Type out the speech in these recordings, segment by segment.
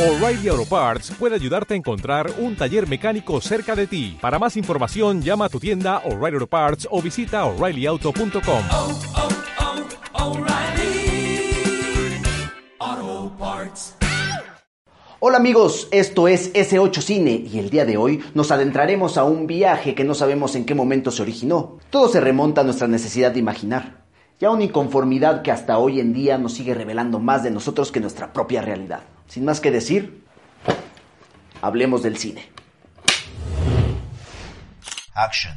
O'Reilly Auto Parts puede ayudarte a encontrar un taller mecánico cerca de ti. Para más información, llama a tu tienda O'Reilly Auto Parts o visita oreillyauto.com. oh, oh, Parts. Hola amigos, esto es S8 Cine y el día de hoy nos adentraremos a un viaje que no sabemos en qué momento se originó. Todo se remonta a nuestra necesidad de imaginar y a una inconformidad que hasta hoy en día nos sigue revelando más de nosotros que nuestra propia realidad. Sin más que decir, hablemos del cine. Action.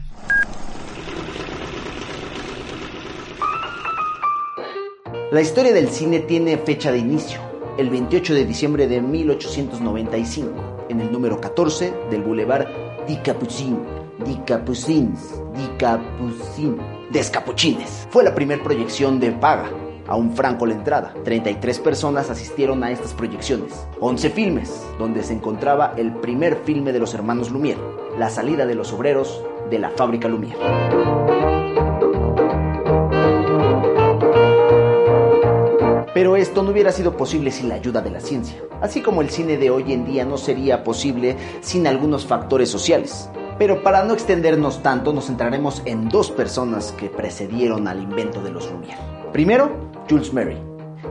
La historia del cine tiene fecha de inicio, el 28 de diciembre de 1895, en el número 14 del Boulevard Di Capucin, Di Capucins, Di Capucin, Descapuchines. Fue la primera proyección de paga, a un franco la entrada. 33 personas asistieron a estas proyecciones. 11 filmes, donde se encontraba el primer filme de los hermanos Lumière, La salida de los obreros de la fábrica Lumière. Pero esto no hubiera sido posible sin la ayuda de la ciencia, así como el cine de hoy en día no sería posible sin algunos factores sociales. Pero para no extendernos tanto, nos centraremos en dos personas que precedieron al invento de los Lumière. Primero, Jules Mary,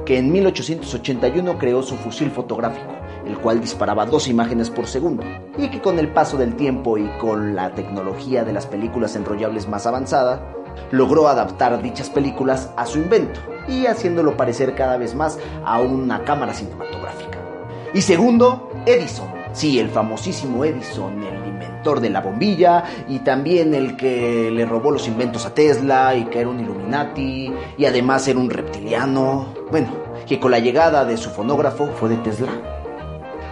que en 1881 creó su fusil fotográfico, el cual disparaba dos imágenes por segundo, y que con el paso del tiempo y con la tecnología de las películas enrollables más avanzada, logró adaptar dichas películas a su invento y haciéndolo parecer cada vez más a una cámara cinematográfica. Y segundo, Edison. Sí, el famosísimo Edison, el inventor de la bombilla y también el que le robó los inventos a Tesla y que era un Illuminati y además era un reptiliano. Bueno, que con la llegada de su fonógrafo fue de Tesla.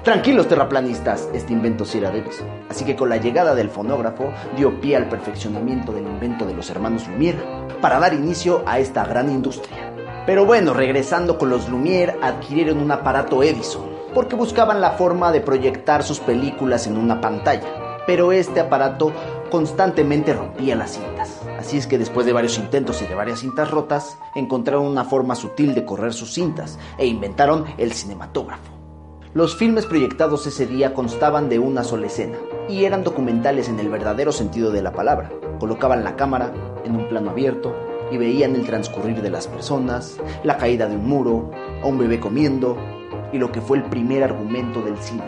Tranquilos terraplanistas, este invento sí era de Edison. Así que con la llegada del fonógrafo dio pie al perfeccionamiento del invento de los hermanos Lumière para dar inicio a esta gran industria. Pero bueno, regresando con los Lumière, adquirieron un aparato Edison, porque buscaban la forma de proyectar sus películas en una pantalla. Pero este aparato constantemente rompía las cintas. Así es que después de varios intentos y de varias cintas rotas, encontraron una forma sutil de correr sus cintas e inventaron el cinematógrafo. Los filmes proyectados ese día constaban de una sola escena y eran documentales en el verdadero sentido de la palabra. Colocaban la cámara en un plano abierto y veían el transcurrir de las personas, la caída de un muro, a un bebé comiendo y lo que fue el primer argumento del cine,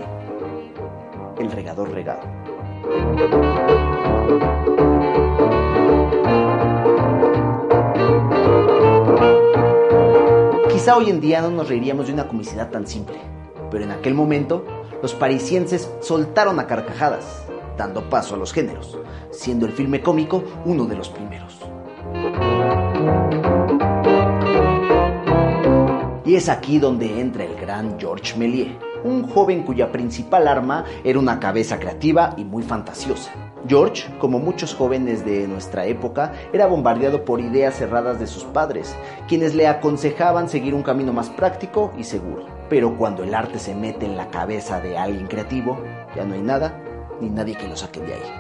el regador regado. Quizá hoy en día no nos reiríamos de una comicidad tan simple, pero en aquel momento los parisienses soltaron a carcajadas, dando paso a los géneros, siendo el filme cómico uno de los primeros. Y es aquí donde entra el gran Georges Méliès, un joven cuya principal arma era una cabeza creativa y muy fantasiosa. George, como muchos jóvenes de nuestra época, era bombardeado por ideas cerradas de sus padres, quienes le aconsejaban seguir un camino más práctico y seguro. Pero cuando el arte se mete en la cabeza de alguien creativo, ya no hay nada ni nadie que lo saque de ahí.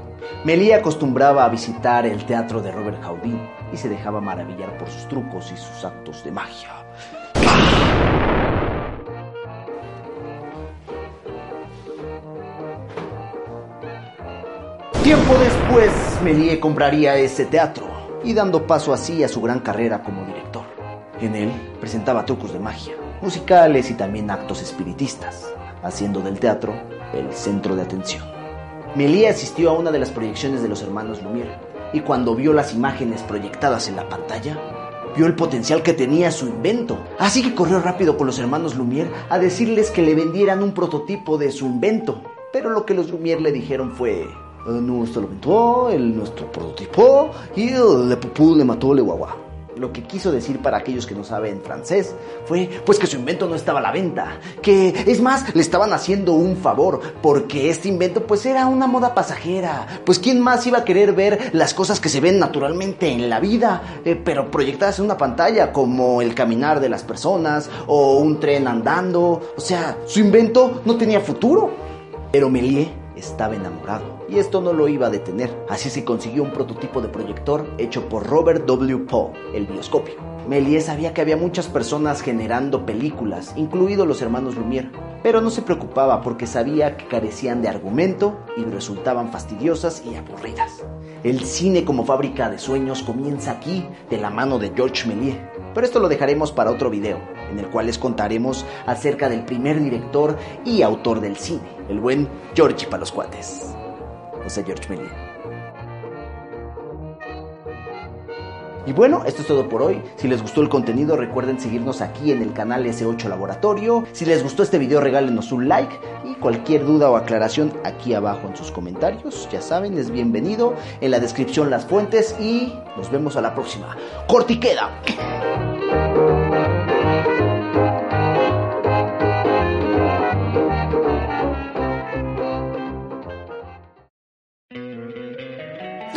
Méliès acostumbraba a visitar el teatro de Robert Houdin y se dejaba maravillar por sus trucos y sus actos de magia. Tiempo después, Méliès compraría ese teatro y dando paso así a su gran carrera como director. En él presentaba trucos de magia, musicales y también actos espiritistas, haciendo del teatro el centro de atención. Méliès asistió a una de las proyecciones de los hermanos Lumière y cuando vio las imágenes proyectadas en la pantalla, vio el potencial que tenía su invento. Así que corrió rápido con los hermanos Lumière a decirles que le vendieran un prototipo de su invento. Pero lo que los Lumière le dijeron fue, "Eh, no, esto lo inventó, el nuestro prototipo y le pupú le mató le guagua. Lo que quiso decir para aquellos que no saben francés fue pues que su invento no estaba a la venta, que es más le estaban haciendo un favor porque este invento pues era una moda pasajera, pues quién más iba a querer ver las cosas que se ven naturalmente en la vida, eh, pero proyectadas en una pantalla como el caminar de las personas o un tren andando, o sea, su invento no tenía futuro. Pero Méliès estaba enamorado y esto no lo iba a detener. Así se consiguió un prototipo de proyector hecho por Robert W. Paul, el bioscopio. Méliès sabía que había muchas personas generando películas, incluidos los hermanos Lumière, pero no se preocupaba porque sabía que carecían de argumento y resultaban fastidiosas y aburridas. El cine como fábrica de sueños comienza aquí de la mano de Georges Méliès, pero esto lo dejaremos para otro video, en el cual les contaremos acerca del primer director y autor del cine, el buen Georgie para los cuates. O sea, George Méliès. Y bueno, esto es todo por hoy. Si les gustó el contenido, recuerden seguirnos aquí en el canal S8 Laboratorio. Si les gustó este video, regálenos un like y cualquier duda o aclaración aquí abajo en sus comentarios. Ya saben, es bienvenido. En la descripción las fuentes y nos vemos a la próxima. ¡Cortiqueda!